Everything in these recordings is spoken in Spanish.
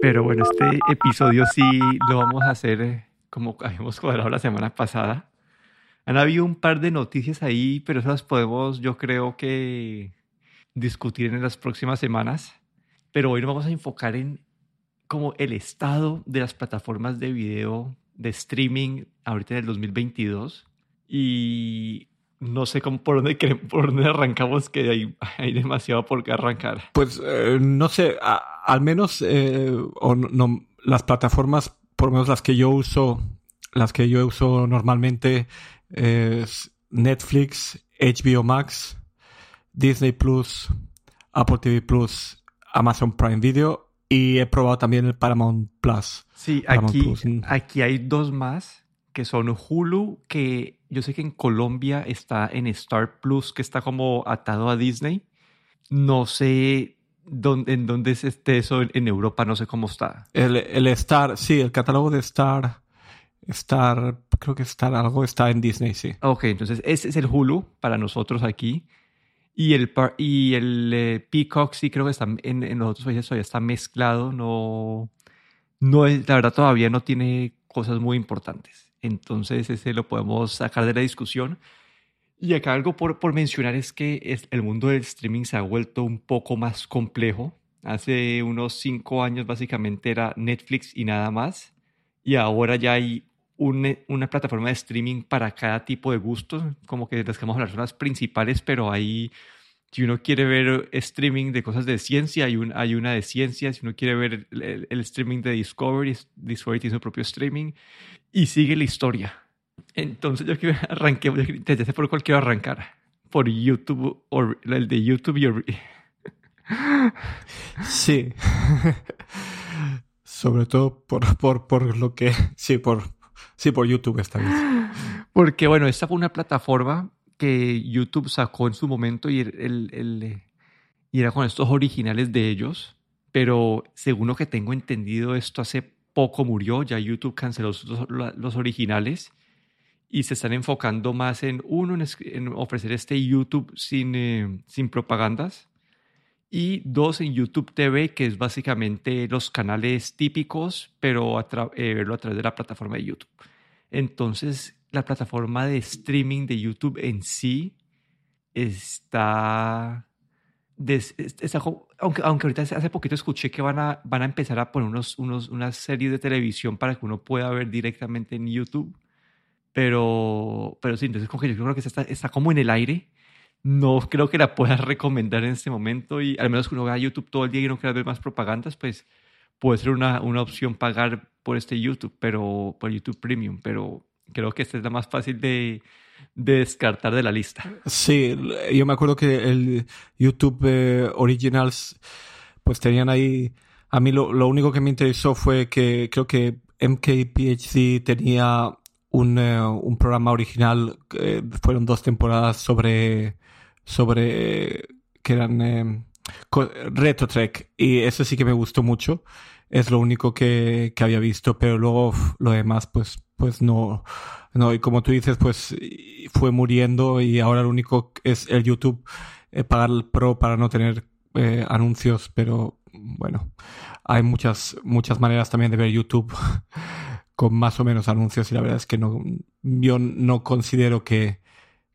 Pero bueno, este episodio sí lo vamos a hacer eh, como habíamos cuadrado la semana pasada. Han habido un par de noticias ahí, pero esas podemos, yo creo que, discutir en las próximas semanas. Pero hoy nos vamos a enfocar en como el estado de las plataformas de video de streaming ahorita en el 2022. Y no sé cómo, por, dónde, por dónde arrancamos, que hay, hay demasiado por qué arrancar. Pues eh, no sé, al menos eh, o no, las plataformas, por lo menos las que yo uso, las que yo uso normalmente es Netflix, HBO Max, Disney Plus, Apple TV Plus, Amazon Prime Video y he probado también el Paramount Plus. Sí, aquí, aquí hay dos más que son Hulu, que yo sé que en Colombia está en Star Plus, que está como atado a Disney. No sé dónde, en dónde es este eso en, Europa, no sé cómo está. El, el, Star, sí, el catálogo de Star, Star, creo que Star algo está en Disney, sí. Ok, entonces ese es el Hulu para nosotros aquí. Y el, y el eh, Peacock sí creo que está en, en los otros países todavía está mezclado, no, no es, la verdad todavía no tiene cosas muy importantes. Entonces ese lo podemos sacar de la discusión. Y acá algo por, por mencionar es que es, el mundo del streaming se ha vuelto un poco más complejo. Hace unos cinco años básicamente era Netflix y nada más. Y ahora ya hay una plataforma de streaming para cada tipo de gustos, como que las que vamos a hablar son las principales, pero hay si uno quiere ver streaming de cosas de ciencia, hay, un, hay una de ciencia. Si uno quiere ver el, streaming de Discovery, Discovery tiene su propio streaming. Y sigue la historia. Entonces yo quiero arranqué, desde por cuál quiero arrancar. Por YouTube, o el de YouTube. Sí. Sobre todo por, por, por lo que... Sí, por, sí, por YouTube esta vez. Porque bueno, esta fue una plataforma que YouTube sacó en su momento y, el, y era con estos originales de ellos, pero según lo que tengo entendido, esto hace poco murió, ya YouTube canceló los, originales y se están enfocando más en, uno, en, ofrecer este YouTube sin, eh, sin propagandas y dos, en YouTube TV, que es básicamente los canales típicos, pero eh, verlo a través de la plataforma de YouTube. Entonces, la plataforma de streaming de YouTube en sí está, aunque, aunque ahorita hace poquito escuché que van a, van a empezar a poner unos, unos, unas series de televisión para que uno pueda ver directamente en YouTube. Pero, pero sí, entonces como que yo creo que está, está como en el aire. No creo que la pueda recomendar en este momento y al menos que uno vea YouTube todo el día y no quiera ver más propagandas, pues puede ser una, una opción pagar por este YouTube, pero por YouTube Premium, pero Creo que esta es la más fácil de, descartar de la lista. Sí, yo me acuerdo que el YouTube eh, Originals, pues tenían ahí. A mí lo, único que me interesó fue que creo que MKPHC tenía un, eh, un programa original, eh, fueron dos temporadas sobre. sobre. que eran. Retro Trek, y eso sí que me gustó mucho. Es lo único que, que había visto, pero luego lo demás, pues pues no, no, y como tú dices, pues fue muriendo y ahora lo único es el YouTube eh, pagar el Pro para no tener eh, anuncios, pero bueno, hay muchas, muchas maneras también de ver YouTube con más o menos anuncios y la verdad es que no, yo no considero que,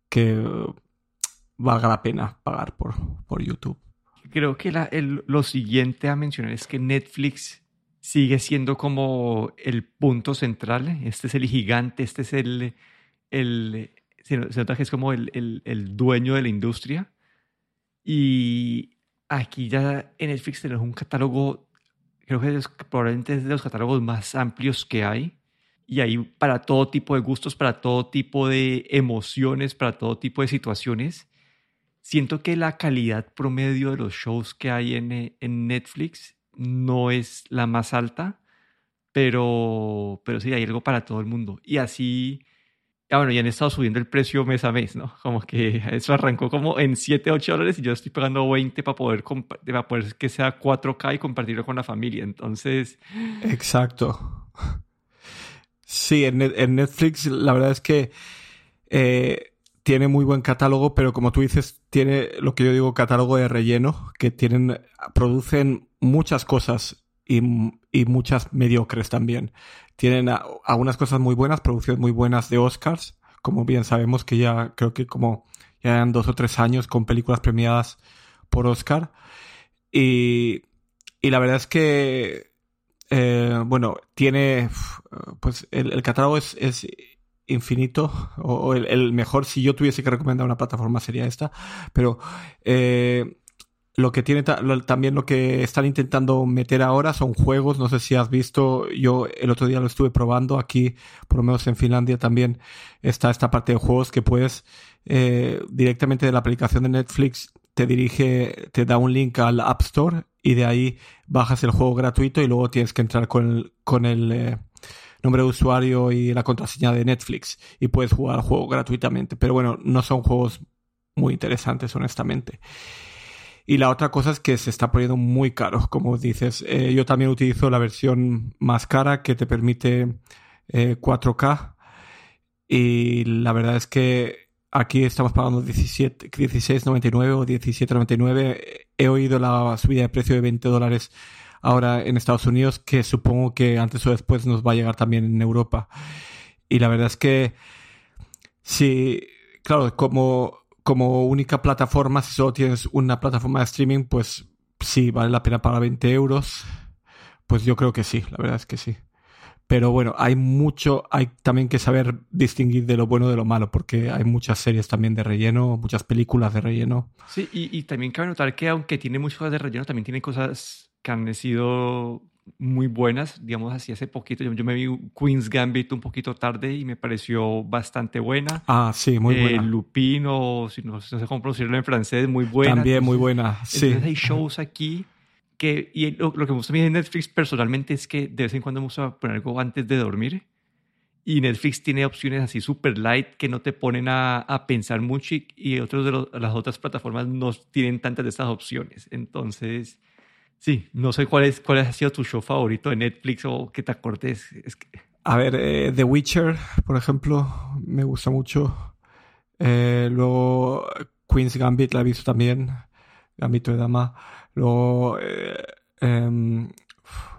que valga la pena pagar por, por YouTube. Creo que la, lo siguiente a mencionar es que Netflix sigue siendo como el punto central. Este es el gigante, este es el, el se nota que es como el, el, dueño de la industria. Y aquí ya en Netflix tenemos un catálogo, creo que es, probablemente es de los catálogos más amplios que hay. Y hay para todo tipo de gustos, para todo tipo de emociones, para todo tipo de situaciones. Siento que la calidad promedio de los shows que hay en, en Netflix no es la más alta, pero, pero sí hay algo para todo el mundo. Y así, ya bueno, ya han estado subiendo el precio mes a mes, ¿no? Como que eso arrancó como en 7, 8 dólares y yo estoy pagando 20 para poder, para poder que sea 4K y compartirlo con la familia. Entonces... Exacto. Sí, en, Netflix la verdad es que eh, tiene muy buen catálogo, pero como tú dices, tiene lo que yo digo catálogo de relleno, que tienen, producen muchas cosas y, y muchas mediocres también. Tienen algunas cosas muy buenas, producciones muy buenas de Oscars, como bien sabemos que ya creo que como ya eran dos o tres años con películas premiadas por Oscar. Y, y la verdad es que, eh, bueno, tiene, pues el, catálogo es, es infinito, o, el, mejor, si yo tuviese que recomendar una plataforma sería esta, pero eh, lo que tiene también lo que están intentando meter ahora son juegos, no sé si has visto, yo el otro día lo estuve probando, aquí por lo menos en Finlandia también está esta parte de juegos que puedes eh, directamente de la aplicación de Netflix te dirige, te da un link al App Store y de ahí bajas el juego gratuito y luego tienes que entrar con el, con el eh, nombre de usuario y la contraseña de Netflix y puedes jugar al juego gratuitamente. Pero bueno, no son juegos muy interesantes, honestamente. Y la otra cosa es que se está poniendo muy caro, como dices. Eh, yo también utilizo la versión más cara que te permite 4K. Y la verdad es que Aquí estamos pagando 16.99 o 17.99. He oído la subida de precio de 20 dólares ahora en Estados Unidos, que supongo que antes o después nos va a llegar también en Europa. Y la verdad es que, sí, claro, como, como única plataforma, si solo tienes una plataforma de streaming, pues sí, vale la pena pagar 20 euros. Pues yo creo que sí, la verdad es que sí. Pero bueno, hay mucho, hay también que saber distinguir de lo bueno de lo malo, porque hay muchas series también de relleno, muchas películas de relleno. Sí, y, también cabe notar que aunque tiene muchas cosas de relleno, también tiene cosas que han sido muy buenas, digamos así, hace poquito. Yo, me vi Queen's Gambit un poquito tarde y me pareció bastante buena. Ah, sí, muy buena. Lupino, si no, sé cómo pronunciarlo en francés, muy buena. También muy buena, sí. Entonces hay shows aquí que, y lo, que me gusta a mí de Netflix personalmente es que de vez en cuando me gusta poner algo antes de dormir. Y Netflix tiene opciones así super light que no te ponen a, a pensar mucho y, otros de las otras plataformas no tienen tantas de estas opciones. Entonces, sí, no sé cuál, es, cuál ha sido tu show favorito de Netflix o que te acordes. Es que... A ver, eh, The Witcher, por ejemplo, me gusta mucho. Eh, luego Queen's Gambit la he visto también. Gambito de Dama. Luego, eh, em,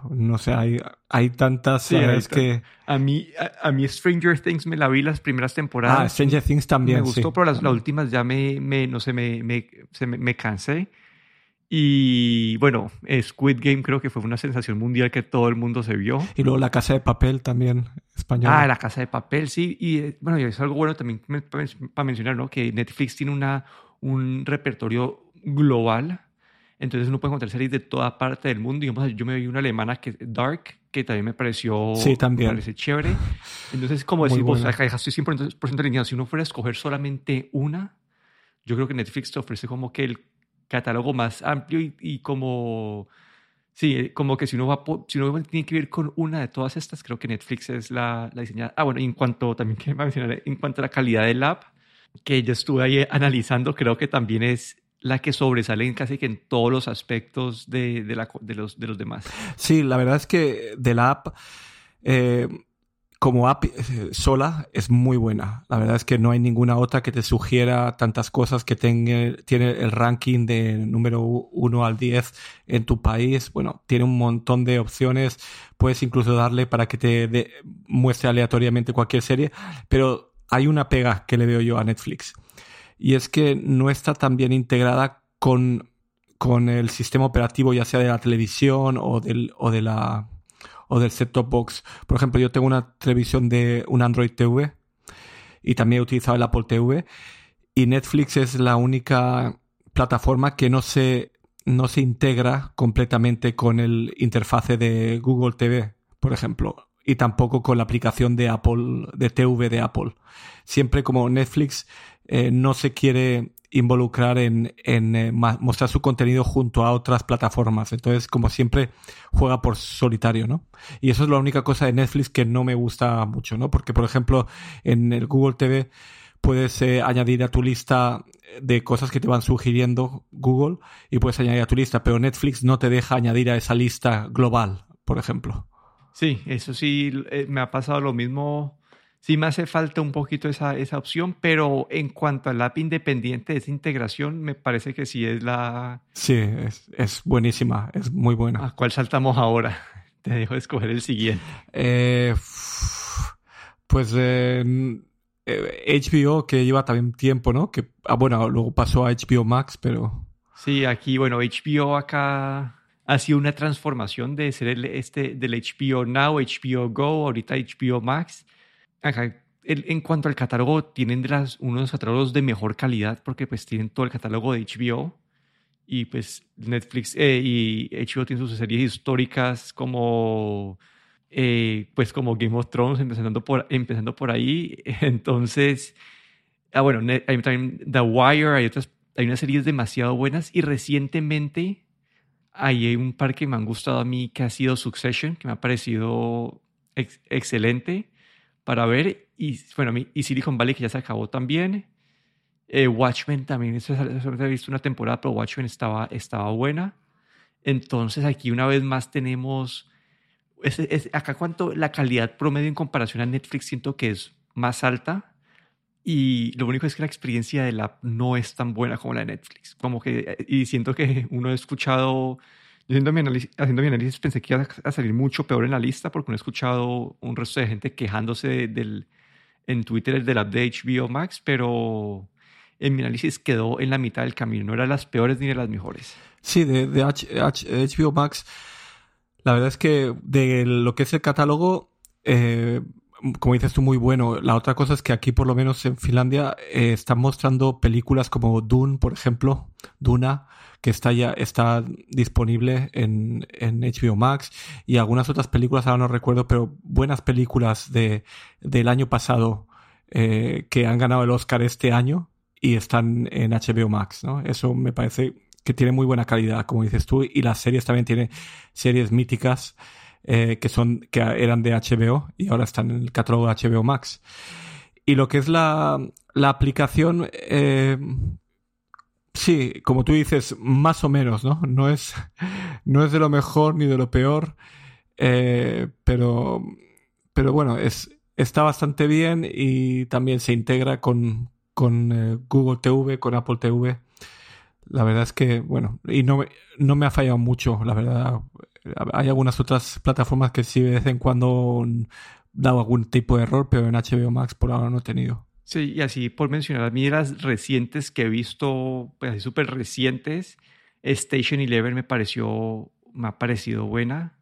no sé, hay, hay tantas sí, que... A mí, a, mí Stranger Things me la vi las primeras temporadas. Ah, Stranger Things también, Me gustó, pero las, últimas ya me, me, no sé, me, me, me, cansé. Y bueno, Squid Game creo que fue una sensación mundial que todo el mundo se vio. Y luego La Casa de Papel también, española. Ah, La Casa de Papel, sí. Y eh, bueno, y es algo bueno también para mencionar, ¿no? Que Netflix tiene una, un repertorio global entonces uno puede encontrar series de toda parte del mundo. Digamos, yo me vi una alemana que Dark, que también me pareció sí, también. Me parece chévere. Entonces, como decimos, acá estoy 100% alineado. Si uno fuera a escoger solamente una, yo creo que Netflix te ofrece como que el catálogo más amplio y, como... Sí, como que si uno, va, si uno tiene que ver con una de todas estas, creo que Netflix es la, la diseñada. Ah, bueno, en cuanto también que mencionar, en cuanto a la calidad del app, que yo estuve ahí analizando, creo que también es la que sobresale casi que en todos los aspectos de, de, la, de, los, de los demás. Sí, la verdad es que de app, eh, como app eh, sola, es muy buena. La verdad es que no hay ninguna otra que te sugiera tantas cosas que tenga, tiene el ranking de número 1 al 10 en tu país. Bueno, tiene un montón de opciones. Puedes incluso darle para que te muestre aleatoriamente cualquier serie. Pero hay una pega que le veo yo a Netflix y es que no está tan bien integrada con, con el sistema operativo, ya sea de la televisión o de la o del set-top box. Por ejemplo, yo tengo una televisión de un Android TV y también he utilizado el Apple TV y Netflix es la única plataforma que no se, no se integra completamente con el interfase de Google TV, por ejemplo, y tampoco con la aplicación de Apple, de TV de Apple. Siempre como Netflix eh, no se quiere involucrar en, eh, mostrar su contenido junto a otras plataformas. Entonces, como siempre, juega por solitario, ¿no? Y eso es la única cosa de Netflix que no me gusta mucho, ¿no? Porque, por ejemplo, en el Google TV puedes eh, añadir a tu lista de cosas que te van sugiriendo Google y puedes añadir a tu lista, pero Netflix no te deja añadir a esa lista global, por ejemplo. Sí, eso sí, me ha pasado lo mismo sí me hace falta un poquito esa, esa opción, pero en cuanto al app independiente, esa integración, me parece que sí es la... Sí, es, es buenísima, es muy buena. ¿A cuál saltamos ahora? Te dejo escoger el siguiente. Eh, pues eh, HBO, que lleva también tiempo, ¿no? Que, ah, bueno, luego pasó a HBO Max, pero... Sí, aquí, bueno, HBO acá ha sido una transformación de ser el, este, del HBO Now, HBO Go, ahorita HBO Max. En cuanto al catálogo, tienen de las, uno de los catálogos de mejor calidad porque pues tienen todo el catálogo de HBO y pues Netflix eh, y HBO tienen sus series históricas como eh, pues como Game of Thrones empezando por empezando por ahí. Entonces ah bueno hay también The Wire hay otras hay unas series demasiado buenas y recientemente hay un par que me han gustado a mí que ha sido Succession que me ha parecido excelente para ver y bueno y Silicon Valley que ya se acabó también eh, Watchmen también, eso, he visto una temporada, pero Watchmen estaba, estaba buena. Entonces aquí una vez más tenemos, es, acá cuánto la calidad promedio en comparación a Netflix siento que es más alta y lo único es que la experiencia de la no es tan buena como la de Netflix. Como que, y siento que uno ha escuchado, haciendo mi análisis, haciendo mi análisis pensé que iba a salir mucho peor en la lista porque no he escuchado un resto de gente quejándose del, en Twitter del app de HBO Max, pero en mi análisis quedó en la mitad del camino, no era las peores ni de las mejores. Sí, de, HBO Max, la verdad es que de lo que es el catálogo, eh, como dices tú, muy bueno. La otra cosa es que aquí, por lo menos en Finlandia, eh, están mostrando películas como Dune, por ejemplo, Duna, que está ya está disponible en, en HBO Max y algunas otras películas, ahora no recuerdo, pero buenas películas de, del año pasado eh, que han ganado el Oscar este año y están en HBO Max, ¿no? Eso me parece que tiene muy buena calidad, como dices tú, y las series también tienen series míticas eh, que son que eran de HBO y ahora están en el catálogo de HBO Max. Y lo que es la, la aplicación, eh, sí, como tú dices, más o menos, ¿no? No es, no es de lo mejor ni de lo peor, eh, pero, pero bueno, es, está bastante bien y también se integra con, con Google TV, con Apple TV. La verdad es que, bueno, y no, no me ha fallado mucho, la verdad. Hay algunas otras plataformas que sí de vez en cuando dado algún tipo de error, pero en HBO Max por ahora no he tenido. Sí, y así por mencionar, a mí las recientes que he visto, pues así súper recientes, Station Eleven me pareció, me ha parecido buena.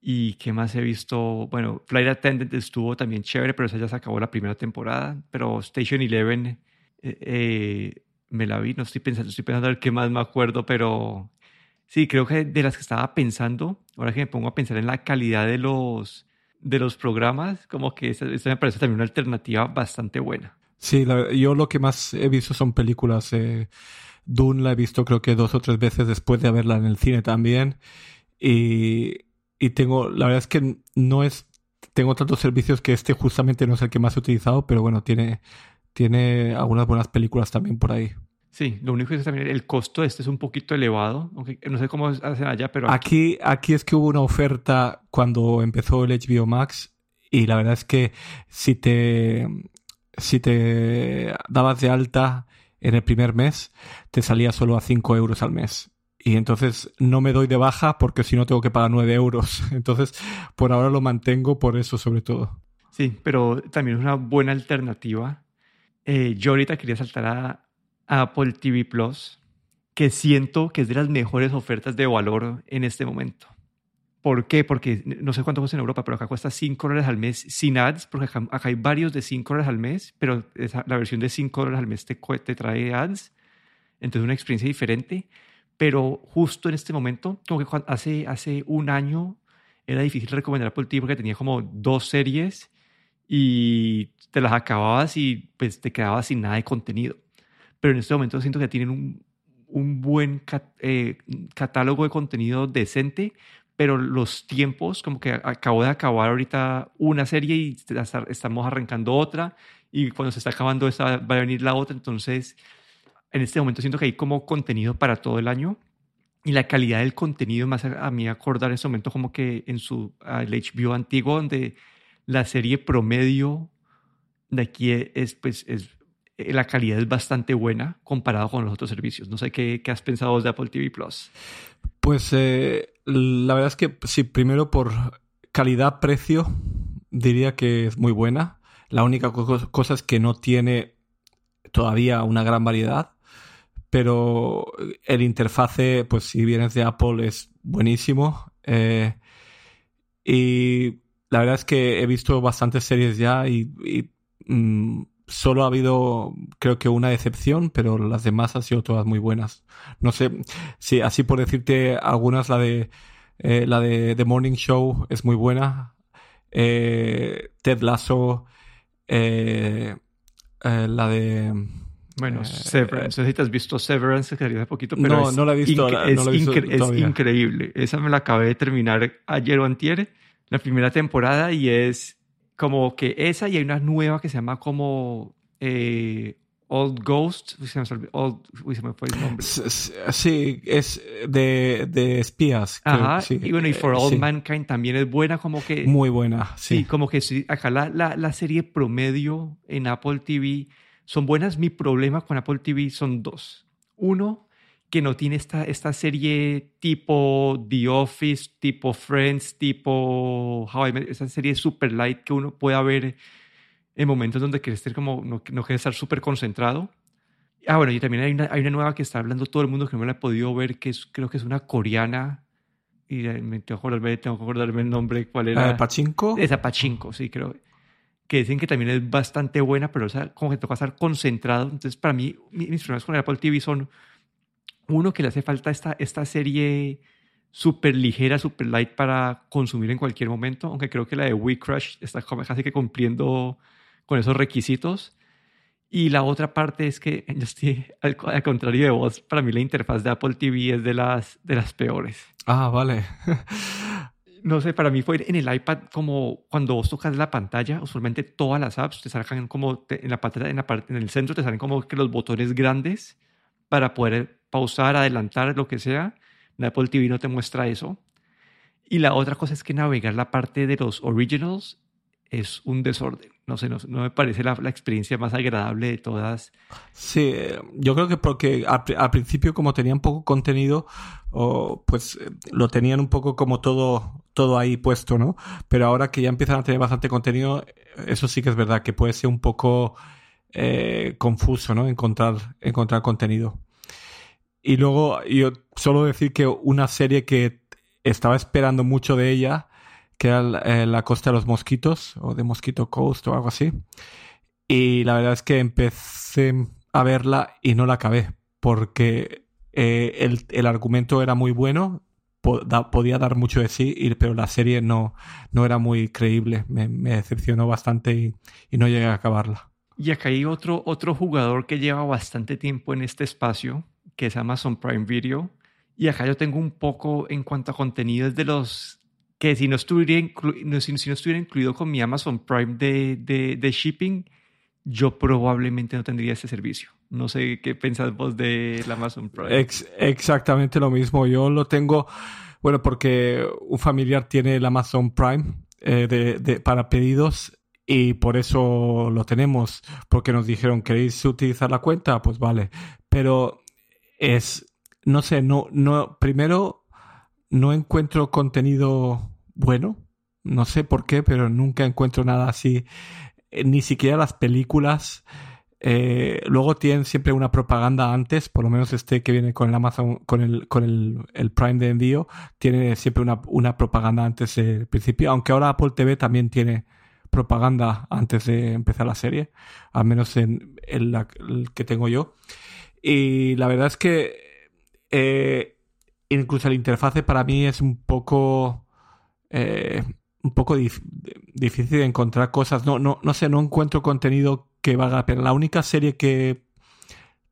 ¿Y qué más he visto? Bueno, Flight Attendant estuvo también chévere, pero esa ya se acabó la primera temporada. Pero Station Eleven eh, eh, me la vi, no estoy pensando, estoy pensando a ver qué más me acuerdo, pero sí, creo que de las que estaba pensando, ahora que me pongo a pensar en la calidad de los, de los programas, como que esta, me parece también una alternativa bastante buena. Sí, yo lo que más he visto son películas. Eh, Dune la he visto creo que dos o tres veces después de verla en el cine también. Y, y tengo, la verdad es que no es, tengo tantos servicios que este justamente no es el que más he utilizado, pero bueno, tiene, tiene algunas buenas películas también por ahí. Sí, lo único es también el costo de este es un poquito elevado, aunque no sé cómo hacen allá, pero... Aquí, aquí es que hubo una oferta cuando empezó el HBO Max y la verdad es que si te, si te dabas de alta en el primer mes, te salía solo a 5 euros al mes. Y entonces no me doy de baja porque si no tengo que pagar 9 euros. Entonces, por ahora lo mantengo por eso sobre todo. Sí, pero también es una buena alternativa eh, yo ahorita quería saltar a, Apple TV Plus, que siento que es de las mejores ofertas de valor en este momento. ¿Por qué? Porque no sé cuánto cuesta en Europa, pero acá cuesta 5 dólares al mes sin ads, porque acá, hay varios de 5 dólares al mes, pero la versión de 5 dólares al mes te, te trae ads, entonces una experiencia diferente. Pero justo en este momento, como que hace, hace un año era difícil recomendar Apple TV porque tenía como dos series y te las acababas y pues te quedabas sin nada de contenido. Pero en este momento siento que tienen un, un buen eh, catálogo de contenido decente, pero los tiempos, como que acabo de acabar ahorita una serie y estamos arrancando otra, y cuando se está acabando esa va a venir la otra, entonces en este momento siento que hay como contenido para todo el año y la calidad del contenido más a, mí acordar en este momento como que en su el HBO antiguo donde la serie promedio de aquí es, pues, es, la calidad es bastante buena comparado con los otros servicios. No sé qué, qué has pensado de Apple TV Plus. Pues eh, la verdad es que sí, primero por calidad-precio diría que es muy buena. La única cosa es que no tiene todavía una gran variedad, pero el interfase, pues si vienes de Apple, es buenísimo. Eh, y la verdad es que he visto bastantes series ya y, mm, solo ha habido, creo que una excepción, pero las demás han sido todas muy buenas. No sé, si así por decirte algunas, la de eh, la de The Morning Show es muy buena. Eh, Ted Lasso, eh, la de bueno, Severance. No sé si te has visto Severance, que hace poquito, pero no, no la he visto. es, increíble. Esa me la acabé de terminar ayer o antier, la primera temporada, y es como que esa y hay una nueva que se llama como eh, Old Ghost. Se me, uy, se me fue el nombre. Sí, es de, de espías. Ajá, y bueno, y For eh, All Mankind también es buena, como que... Muy buena, sí. Sí, como que sí, acá la, la, la serie promedio en Apple TV son buenas. Mi problema con Apple TV son dos. Uno, que no tiene esta, esta serie tipo The Office, tipo Friends, tipo How I Met, esa serie super light que uno pueda ver en momentos donde quiere estar como, no, no quiere estar súper concentrado. Ah, bueno, y también hay una, hay una nueva que está hablando todo el mundo que no me la he podido ver, que es, creo que es una coreana. Y me tengo que acordarme, tengo que acordarme el nombre, cuál era. ¿La de Pachinko? Esa Pachinko, sí, creo. Que dicen que también es bastante buena, pero o sea, como que toca estar concentrado. Entonces, para mí, mis problemas con el Apple TV son uno, que le hace falta esta, esta serie súper ligera, súper light para consumir en cualquier momento, aunque creo que la de We Crush está casi que cumpliendo con esos requisitos. Y la otra parte es que, al, contrario de vos, para mí la interfaz de Apple TV es de las, de las peores. Ah, vale. no sé, para mí fue en el iPad como cuando vos tocas la pantalla, usualmente todas las apps te sacan como en la pantalla, en, la parte, en el centro te salen como que los botones grandes para poder pausar, adelantar, lo que sea. En Apple TV no te muestra eso. Y la otra cosa es que navegar la parte de los originals es un desorden. No sé, no, me parece la, experiencia más agradable de todas. Sí, yo creo que porque al, principio como tenían poco contenido, pues lo tenían un poco como todo, todo ahí puesto, ¿no? Pero ahora que ya empiezan a tener bastante contenido, eso sí que es verdad que puede ser un poco eh, confuso, ¿no? Encontrar, encontrar contenido. Y luego yo solo decir que una serie que estaba esperando mucho de ella, que era eh, La Costa de los Mosquitos, o de Mosquito Coast o algo así. Y la verdad es que empecé a verla y no la acabé, porque eh, el, argumento era muy bueno, podía dar mucho de sí, pero la serie no, no era muy creíble. Me, decepcionó bastante y, y, no llegué a acabarla. Y acá hay otro, otro jugador que lleva bastante tiempo en este espacio, que es Amazon Prime Video. Y acá yo tengo un poco en cuanto a contenidos de los que si no estuviera, si, no estuviera incluido con mi Amazon Prime de, de, de, shipping, yo probablemente no tendría ese servicio. No sé qué pensás vos de Amazon Prime. exactamente lo mismo. Yo lo tengo, bueno, porque un familiar tiene el Amazon Prime eh, de, de, para pedidos y por eso lo tenemos, porque nos dijeron, ¿queréis utilizar la cuenta? Pues vale. Pero es, no sé, no, no, primero no encuentro contenido bueno, no sé por qué, pero nunca encuentro nada así, eh, ni siquiera las películas. Eh, luego tienen siempre una propaganda antes, por lo menos este que viene con el Amazon, con el, con el, Prime de envío, tiene siempre una, una propaganda antes del principio, aunque ahora Apple TV también tiene propaganda antes de empezar la serie, al menos en el que tengo yo. Y la verdad es que eh, incluso la interfase para mí es un poco eh, un poco difícil de encontrar cosas. No, no, no sé, no encuentro contenido que valga la pena. La única serie que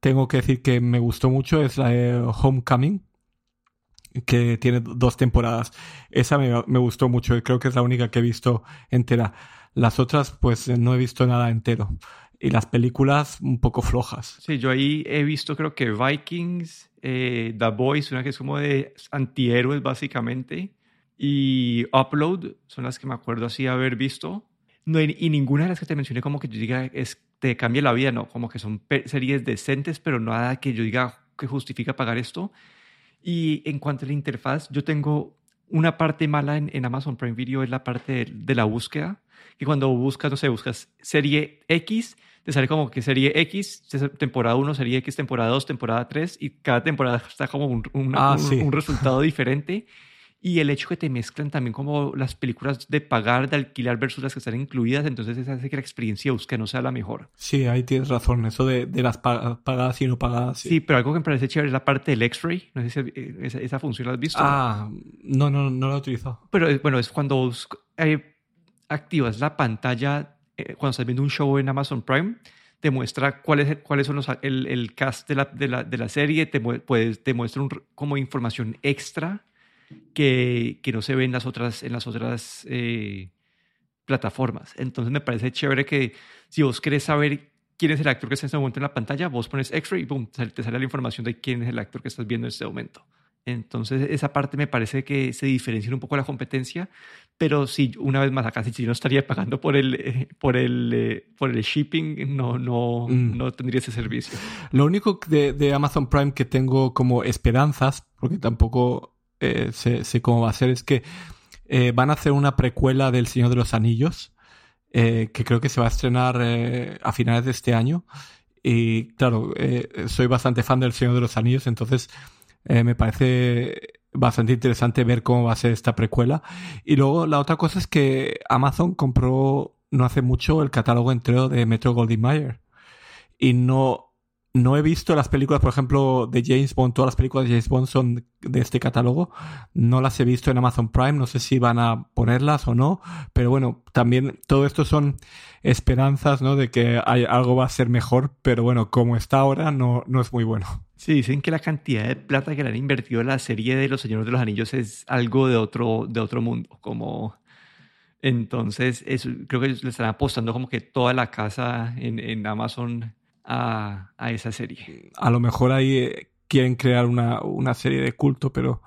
tengo que decir que me gustó mucho es la de Homecoming, que tiene dos temporadas. Esa me, me gustó mucho creo que es la única que he visto entera. Las otras, pues no he visto nada entero y las películas un poco flojas. Sí, yo ahí he visto creo que Vikings, eh, The Boys, una que es como de antihéroes básicamente, y Upload son las que me acuerdo así haber visto. No, y, ninguna de las que te mencioné como que yo diga es, te cambia la vida, no, como que son series decentes, pero nada que yo diga que justifica pagar esto. Y en cuanto a la interfaz, yo tengo una parte mala en, en Amazon Prime Video es la parte de, de la búsqueda, que cuando buscas, no sé, buscas serie X, te sale como que serie X, temporada 1, serie X, temporada 2, temporada 3, y cada temporada está como un, un, Ah, un- sí. un resultado diferente. Y el hecho que te mezclan también como las películas de pagar, de alquilar versus las que están incluidas, entonces eso hace que la experiencia de búsqueda no sea la mejor. Sí, ahí tienes razón. Eso de, de las pa- pagadas y no pagadas. Sí, pero algo que me parece chévere es la parte del X-ray. No sé si eh, esa, esa función la has visto. Ah, no, no, no lo he utilizado. Pero eh, bueno, es cuando eh, activas la pantalla, eh, cuando estás viendo un show en Amazon Prime, te muestra cuáles, cuáles son los, el, el cast de la, de la, de la serie, te, puedes, te muestra un como información extra que, que no se ve en las otras, en las otras eh, plataformas. Entonces me parece chévere que si vos querés saber quién es el actor que está en este momento en la pantalla, vos pones X-ray y boom, te sale la información de quién es el actor que estás viendo en este momento. Entonces, esa parte me parece que se diferencia un poco la competencia, pero sí, una vez más, acá si yo no estaría pagando por el, eh, por el, eh, por el shipping, no, no, Mm. no tendría ese servicio. Lo único de, de Amazon Prime que tengo como esperanzas, porque tampoco eh, sé, sé cómo va a ser, es que eh, van a hacer una precuela del Señor de los Anillos, eh, que creo que se va a estrenar eh, a finales de este año. Y claro, soy bastante fan del Señor de los Anillos, entonces eh, me parece bastante interesante ver cómo va a ser esta precuela. Y luego la otra cosa es que Amazon compró no hace mucho el catálogo entero de Metro Goldwyn Mayer. Y no, no he visto las películas, por ejemplo, de James Bond. Todas las películas de James Bond son de este catálogo. No las he visto en Amazon Prime. No sé si van a ponerlas o no. Pero bueno, también todo esto son esperanzas, ¿no? De que hay, algo va a ser mejor. Pero bueno, como está ahora, no, no es muy bueno. Sí, dicen que la cantidad de plata que le han invertido en la serie de Los Señores de los Anillos es algo de otro, de otro mundo, como... Entonces, eso, creo que le están apostando como que toda la casa en, en Amazon a, a esa serie. A lo mejor ahí eh, quieren crear una, una serie de culto, pero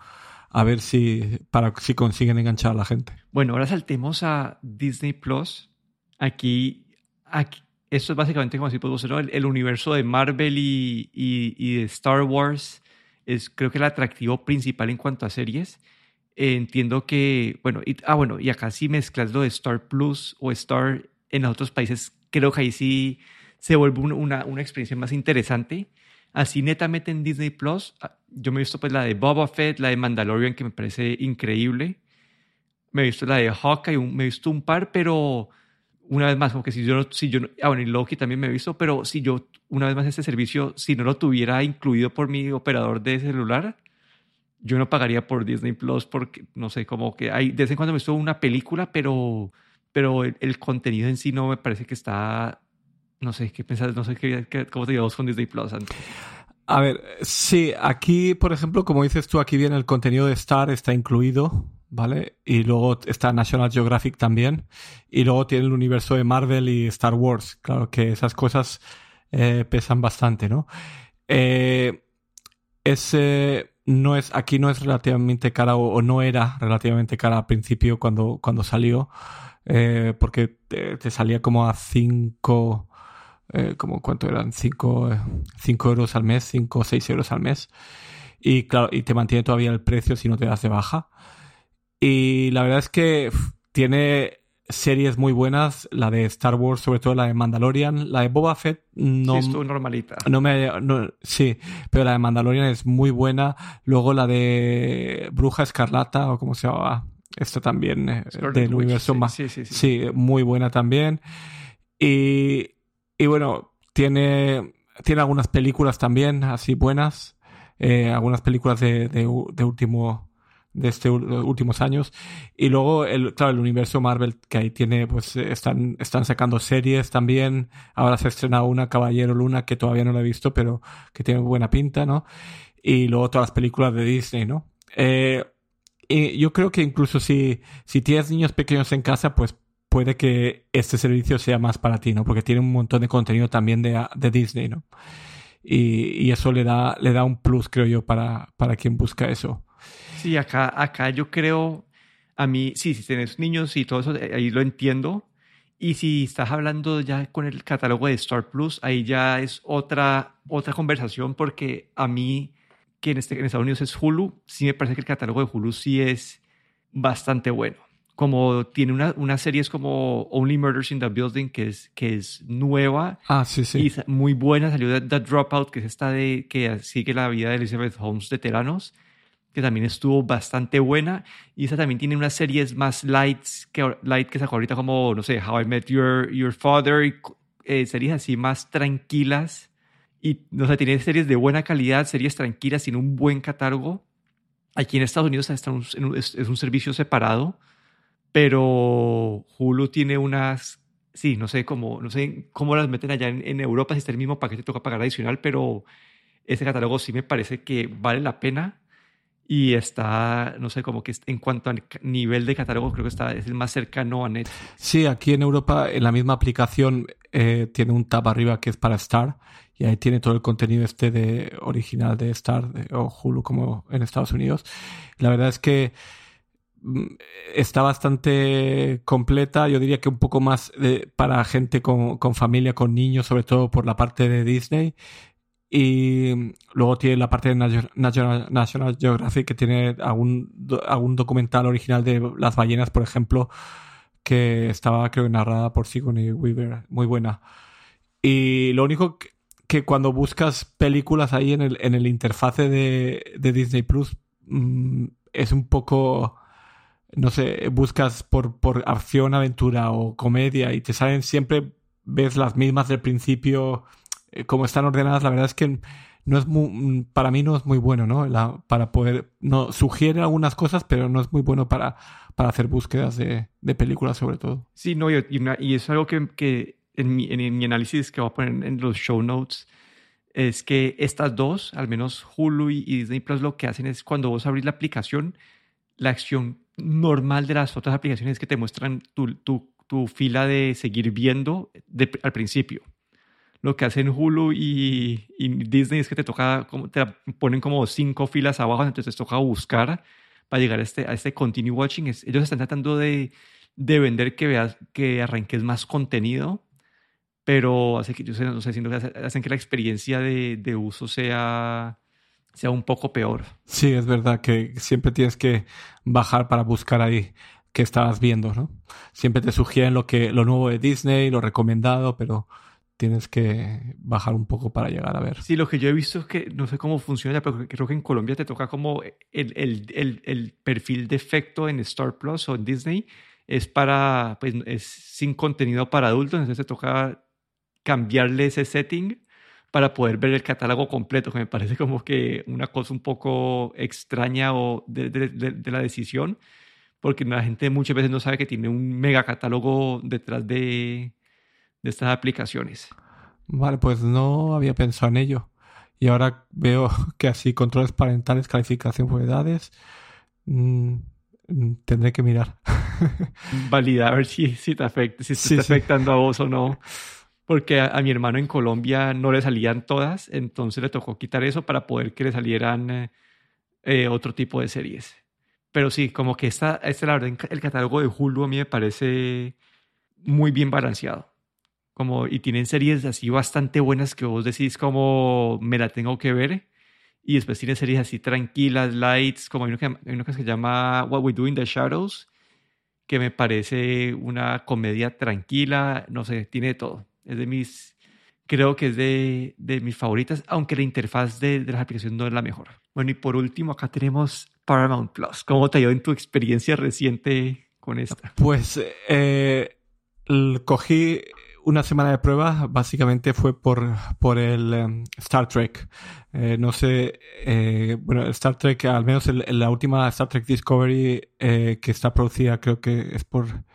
a ver si, para, si consiguen enganchar a la gente. Bueno, ahora saltemos a Disney Plus. Aquí, aquí esto es básicamente como si podemos ¿no? el, el universo de Marvel y, y, y de Star Wars es creo que el atractivo principal en cuanto a series. Eh, entiendo que, bueno, y, ah, bueno, y acá sí mezclas lo de Star Plus o Star en los otros países, creo que ahí sí se vuelve un- una, una experiencia más interesante. Así netamente en Disney Plus, ah, yo me he visto pues la de Boba Fett, la de Mandalorian, que me parece increíble. Me he visto la de Hawkeye, un- me he visto un par, pero una vez más, como que si yo no, si yo no- ah, bueno, Loki también me he visto, pero si yo, una vez más, este servicio, si no lo tuviera incluido por mi operador de celular, yo no pagaría por Disney Plus porque, no sé, como que hay, de vez en cuando me visto una película, pero, pero el, contenido en sí no me parece que está, no sé, ¿qué pensás? No sé qué, qué- cómo te llevas con Disney Plus, Santi? A ver, sí, aquí, por ejemplo, como dices tú, aquí viene el contenido de Star, está incluido, ¿vale? Y luego está National Geographic también. Y luego tiene el universo de Marvel y Star Wars. Claro que esas cosas eh, pesan bastante, ¿no? Eh, es, eh, no es, aquí no es relativamente cara o, no era relativamente cara al principio cuando, cuando salió, eh, porque te, salía como a 5, como cuánto eran, 5 euros al mes, 5 o 6 euros al mes. Y claro, y te mantiene todavía el precio si no te das de baja. Y la verdad es que tiene series muy buenas, la de Star Wars, sobre todo la de Mandalorian, la de Boba Fett no, sí, normalita. no me no- sí, pero la de Mandalorian es muy buena. Luego la de Bruja Escarlata o como se llama, esta también eh, del universo sí, más sí, sí, sí. Muy buena también. Y, y bueno, tiene, tiene algunas películas también así buenas. eh, algunas películas de, de último de ul- últimos años y luego el claro el universo Marvel que ahí tiene pues eh, están están sacando series también ahora se estrena una Caballero Luna que todavía no la he visto pero que tiene buena pinta no y luego todas las películas de Disney no Eh, y yo creo que incluso si si tienes niños pequeños en casa pues puede que este servicio sea más para ti, ¿no? Porque tiene un montón de contenido también de, de Disney, ¿no? Y, y eso le da, le da un plus, creo yo, para, para quien busca eso. Sí, acá, acá yo creo, a mí, sí, si tienes niños y todo eso, eh, ahí lo entiendo. Y si estás hablando ya con el catálogo de Star Plus, ahí ya es otra, otra conversación porque a mí, que en, este, en Estados Unidos es Hulu, sí me parece que el catálogo de Hulu sí es bastante bueno. Como tiene una, una serie es como Only Murders in the Building, que es, que es nueva Ah, sí, sí. y muy buena. Salió The Dropout, que es esta de que sigue la vida de Elizabeth Holmes de Teranos, que también estuvo bastante buena. Y esa también tiene unas series más lights que, light que sacó ahorita, como, no sé, How I Met Your, Your Father, y, eh, series así más tranquilas. Y, no sé, tiene series de buena calidad, series tranquilas, tiene un buen catálogo. Aquí en Estados Unidos está un- es, es un servicio separado, pero Hulu tiene unas, sí, no sé cómo, no sé cómo las meten allá en, en Europa, si está el mismo paquete, toca pagar adicional, pero ese catálogo sí me parece que vale la pena y está, no sé, como que en cuanto ca- nivel de catálogo, creo que está, es el más cercano a Netflix. Sí, aquí en Europa, en la misma aplicación, eh, tiene un tab arriba que es para Star y ahí tiene todo el contenido este de original de Star o Hulu como en Estados Unidos. La verdad es que mm, está bastante completa, yo diría que un poco más para gente con, con familia, con niños, sobre todo por la parte de Disney. Y luego tiene la parte de Nat- National, National Geographic que tiene algún, algún documental original de las ballenas, por ejemplo, que estaba creo narrada por Sigourney Weaver, muy buena. Y lo único que, cuando buscas películas ahí en el, en el de, de Disney Plus mm, es un poco, no sé, buscas por, por acción, aventura o comedia y te salen siempre, ves las mismas del principio, como están ordenadas, la verdad es que no es muy, mm, para mí no es muy bueno, ¿no? La- para poder, no, sugiere algunas cosas, pero no es muy bueno para, para hacer búsquedas de, de películas sobre todo. Sí, no, y, y es algo que, que en, mi, en mi análisis que voy a poner en los show notes es que estas dos, al menos Hulu y Disney Plus, lo que hacen es cuando vos abrís la aplicación, la acción normal de las otras aplicaciones es que te muestran tu, tu, tu fila de seguir viendo de- al principio. Lo que hacen Hulu y, y Disney es que te toca, te ponen como cinco filas abajo, entonces te toca buscar para llegar a este, a este continue watching. Es- ellos están tratando de, de vender que veas, que arranques más contenido, pero hace que, yo sé, no sé, que hace- hacen que la experiencia de, de uso sea, sea un poco peor. Sí, es verdad que siempre tienes que bajar para buscar ahí qué estabas viendo, ¿no? Siempre te sugieren lo que, lo nuevo de Disney, lo recomendado, pero tienes que bajar un poco para llegar a ver. Sí, lo que yo he visto es que no sé cómo funciona, pero creo que en Colombia te toca como el, el, el, el perfil defecto en Star Plus o en Disney es para, pues es sin contenido para adultos, entonces te toca cambiarle ese setting para poder ver el catálogo completo, que me parece como que una cosa un poco extraña o de, de, de, de la decisión, porque la gente muchas veces no sabe que tiene un mega catálogo detrás de, de estas aplicaciones. Vale, pues no había pensado en ello. Y ahora veo que así controles parentales, calificación por edades, mm, mm, tendré que mirar. validar a ver si, si te afecta, si te Sí, está sí. afectando a vos o no. Porque a, a mi hermano en Colombia no le salían todas, entonces le tocó quitar eso para poder que le salieran eh, eh, otro tipo de series. Pero sí, como que esta, este, la verdad, el catálogo de Hulu a mí me parece muy bien balanceado. Como, y tienen series así bastante buenas que vos decís como me la tengo que ver. Y después tienen series así tranquilas, lights, como hay una que, hay una que se llama What We Do in the Shadows, que me parece una comedia tranquila, no sé, tiene todo. Es de mis, creo que es de, de mis favoritas, aunque la interfaz de, de las aplicaciones no es la mejor. Bueno, y por último, acá tenemos Paramount Plus. ¿Cómo te ha ido en tu experiencia reciente con esta? Pues eh, cogí una semana de prueba, básicamente fue por, por el em, Star Trek. Eh, no sé, eh, bueno, Star Trek, al menos la última Star Trek Discovery eh, que está producida, creo que es por,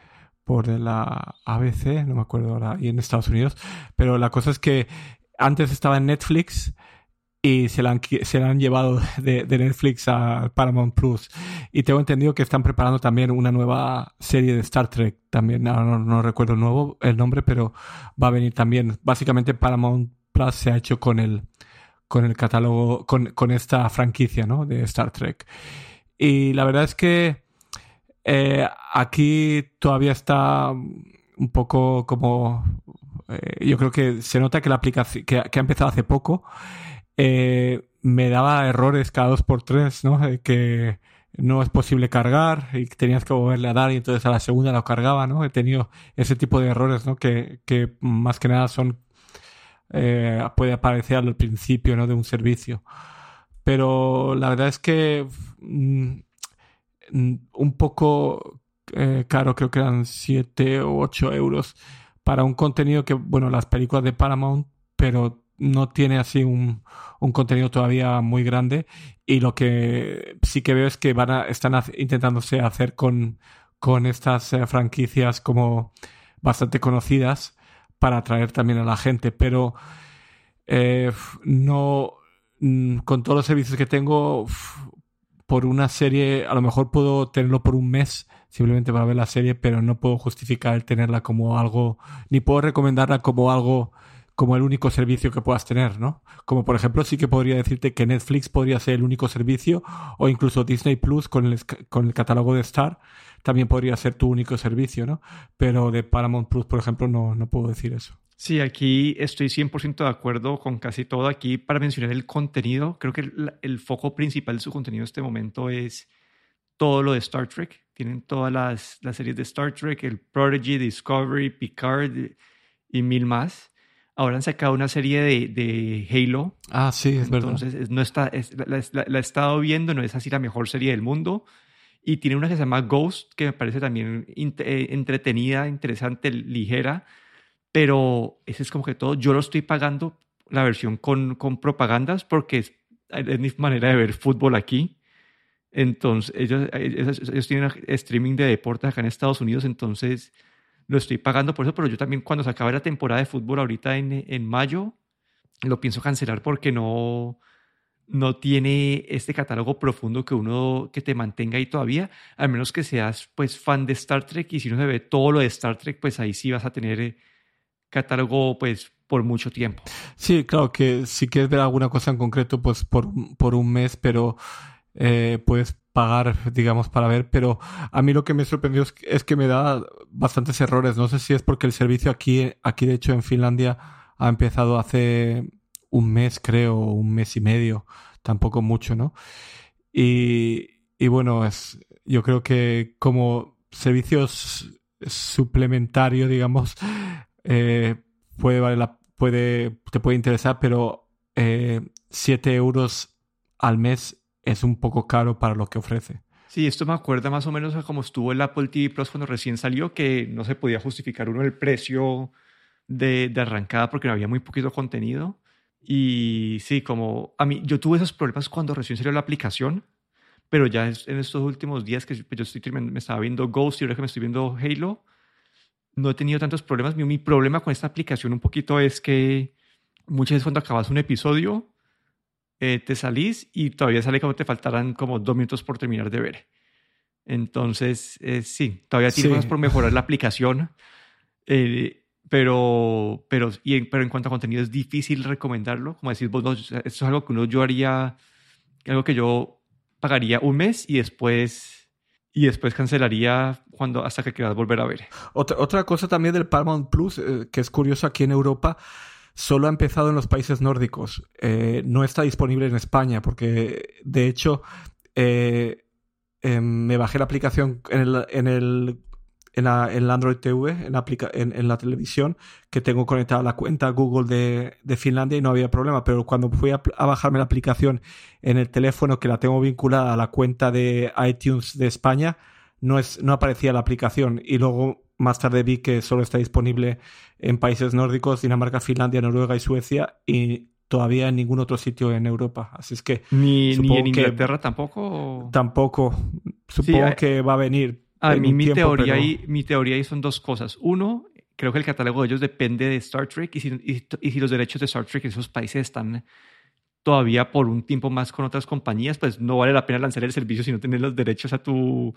por la ABC, no me acuerdo ahora, y en Estados Unidos. Pero la cosa es que antes estaba en Netflix y se la han, se la han llevado de, Netflix a Paramount Plus. Y tengo entendido que están preparando también una nueva serie de Star Trek. También, ahora no, recuerdo el, nuevo, el nombre, pero va a venir también. Básicamente Paramount Plus se ha hecho con el, con el catálogo, con, esta franquicia, ¿no? De Star Trek. Y la verdad es que eh, aquí todavía está un poco como... eh, yo creo que se nota que la aplicación, que ha empezado hace poco, eh, me daba errores cada dos por tres, ¿no? Eh, que no es posible cargar y tenías que volverle a dar y entonces a la segunda lo cargaba, ¿no? He tenido ese tipo de errores, ¿no? Que, que más que nada son, eh, puede aparecer al principio, ¿no? De un servicio. Pero la verdad es que mm, un poco eh, caro, creo que eran 7 o 8 euros para un contenido que, bueno, las películas de Paramount, pero no tiene así un, un contenido todavía muy grande. Y lo que sí que veo es que van a, están intentándose hacer con, con estas eh, franquicias como bastante conocidas para atraer también a la gente, pero eh, no mm, con todos los servicios que tengo por una serie a lo mejor puedo tenerlo por un mes simplemente para ver la serie, pero no puedo justificar el tenerla como algo, ni puedo recomendarla como algo como el único servicio que puedas tener, ¿no? Como por ejemplo, sí que podría decirte que Netflix podría ser el único servicio, o incluso Disney Plus con el, con el catálogo de Star también podría ser tu único servicio, ¿no? Pero de Paramount Plus, por ejemplo, no, no puedo decir eso. Sí, aquí estoy 100% de acuerdo con casi todo. Aquí, para mencionar el contenido, creo que el, el, foco principal de su contenido en este momento es todo lo de Star Trek. Tienen todas las, las series de Star Trek, el Prodigy, Discovery, Picard y mil más. Ahora han sacado una serie de, de Halo. Ah, sí, es verdad. Entonces, no está, la, he estado viendo, no es así la mejor serie del mundo. Y tiene una que se llama Ghost, que me parece también eh, entretenida, interesante, ligera. Pero ese es como que todo. Yo lo estoy pagando la versión con, con propagandas porque es, es mi manera de ver fútbol aquí. Entonces, ellos, ellos, ellos tienen streaming de deportes acá en Estados Unidos, entonces lo estoy pagando por eso, pero yo también cuando se acabe la temporada de fútbol ahorita en, en mayo, lo pienso cancelar porque no, no tiene este catálogo profundo que uno que te mantenga ahí todavía, al menos que seas pues fan de Star Trek y si no se ve todo lo de Star Trek, pues ahí sí vas a tener eh, catálogo pues por mucho tiempo. Sí, claro que si quieres ver alguna cosa en concreto, pues por, por un mes, pero eh, pagar, digamos, para ver, pero a mí lo que me sorprendió es que me da bastantes errores. No sé si es porque el servicio aquí, aquí de hecho en Finlandia ha empezado hace un mes, creo, un mes y medio, tampoco mucho, ¿no? Y, y bueno, es, yo creo que como servicios suplementario, digamos, eh, puede valer la, puede, te puede interesar, pero eh, 7 euros al mes es un poco caro para lo que ofrece. Sí, esto me acuerda más o menos a como estuvo el Apple TV Plus cuando recién salió, que no se podía justificar uno el precio de, de arrancada porque no había muy poquito contenido. Y sí, como a mí, yo tuve esos problemas cuando recién salió la aplicación, pero ya en estos últimos días que yo estoy, me estaba viendo Ghost y ahora que me estoy viendo Halo, no he tenido tantos problemas. Mi, mi problema con esta aplicación un poquito es que muchas veces cuando acabas un episodio, eh, te salís y todavía sale como te faltaran como dos minutos por terminar de ver. Entonces, eh, sí, todavía tiene cosas por mejorar la aplicación, eh, pero, pero, y en, pero en cuanto a contenido es difícil recomendarlo. Como decís vos, esto es algo que uno yo haría, algo que yo pagaría un mes y después y después cancelaría cuando hasta que quieras volver a ver. Otra, otra cosa también del Paramount Plus, que es curioso aquí en Europa, solo ha empezado en los países nórdicos. Eh, no está disponible en España porque, de hecho, eh, em, me bajé la aplicación en el, en el en la, en Android TV, en la, en, la televisión, que tengo conectada la cuenta Google de, de Finlandia y no había problema. Pero cuando fui a, a, bajarme la aplicación en el teléfono, que la tengo vinculada a la cuenta de iTunes de España, no, es, no aparecía la aplicación. Y luego más tarde vi que solo está disponible en países nórdicos, Dinamarca, Finlandia, Noruega y Suecia, y todavía en ningún otro sitio en Europa. Así es que. Ni, ni en Inglaterra tampoco. Tampoco. Supongo que va a venir. A mí, mi, teoría ahí, mi teoría ahí son dos cosas. Uno, creo que el catálogo de ellos depende de Star Trek y si, y si los derechos de Star Trek en esos países están todavía por un tiempo más con otras compañías, pues no vale la pena lanzar el servicio si no tienes los derechos a tu,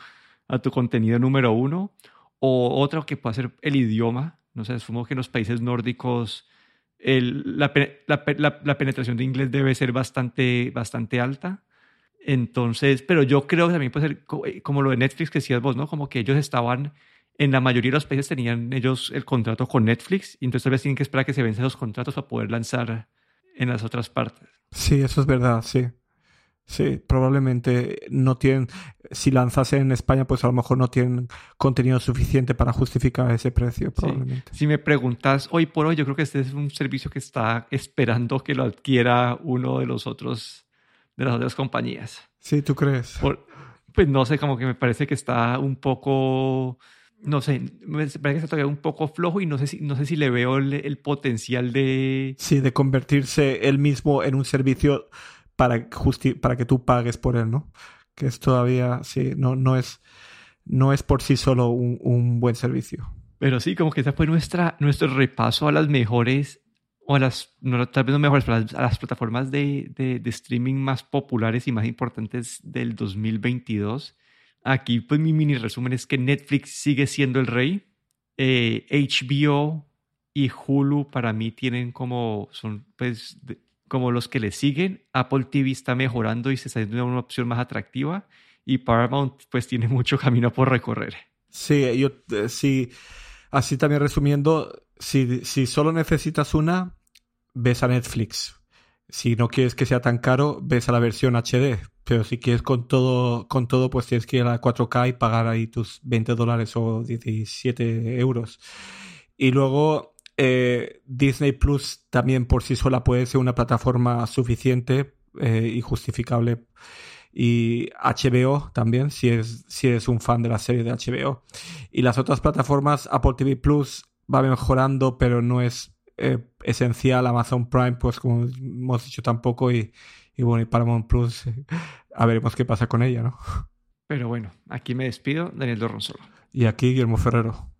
a tu contenido número uno. O otro que puede ser el idioma. No sé, supongo que en los países nórdicos la, penetración de inglés debe ser bastante, bastante alta. Entonces, pero yo creo que también puede ser eh, como lo de Netflix que decías vos, ¿no? Como que ellos estaban, en la mayoría de los países tenían ellos el contrato con Netflix y entonces tal vez tienen que esperar a que se vencen los contratos para poder lanzar en las otras partes. Sí, eso es verdad, sí. Sí, probablemente no tienen, si lanzase en España, pues a lo mejor no tienen contenido suficiente para justificar ese precio, probablemente. Si me preguntas hoy por hoy, yo creo que este es un servicio que está esperando que lo adquiera uno de los otros, de las otras compañías. Sí, ¿tú crees? pues no sé, como que me parece que está un poco, no sé, me parece que está todavía un poco flojo y no sé si, no sé si le veo el, potencial de... Sí, de convertirse él mismo en un servicio para, para que tú pagues por él, ¿no? Que es todavía, sí, no, no, es, no es por sí solo un, buen servicio. Pero sí, como que ese fue nuestra, nuestro repaso a las mejores o a las, no, tal vez no mejores, pero a las, plataformas de, de, streaming más populares y más importantes del 2022. Aquí, pues mi mini resumen es que Netflix sigue siendo el rey. HBO eh, y Hulu para mí tienen como, son pues como los que le siguen. Apple TV está mejorando y se está haciendo una opción más atractiva. Y Paramount pues tiene mucho camino por recorrer. Sí, yo eh, sí, así también resumiendo, si, si solo necesitas una, ves a Netflix. Si no quieres que sea tan caro, ves a la versión HD. Pero si quieres con todo, con todo, pues tienes que ir a 4K y pagar ahí tus 20 dólares o 17 euros. Y luego eh, Disney Plus también por sí sola puede ser una plataforma suficiente eh, y justificable. Y HBO también, si es, si eres un fan de la serie de HBO. Y las otras plataformas, Apple TV Plus va mejorando, pero no es eh, esencial. Amazon Prime, pues como hemos dicho tampoco. Y, y bueno, y Paramount Plus, a veremos qué pasa con ella, ¿no? Pero bueno, aquí me despido, Daniel Dorronsolo. Y aquí Guillermo Ferrero.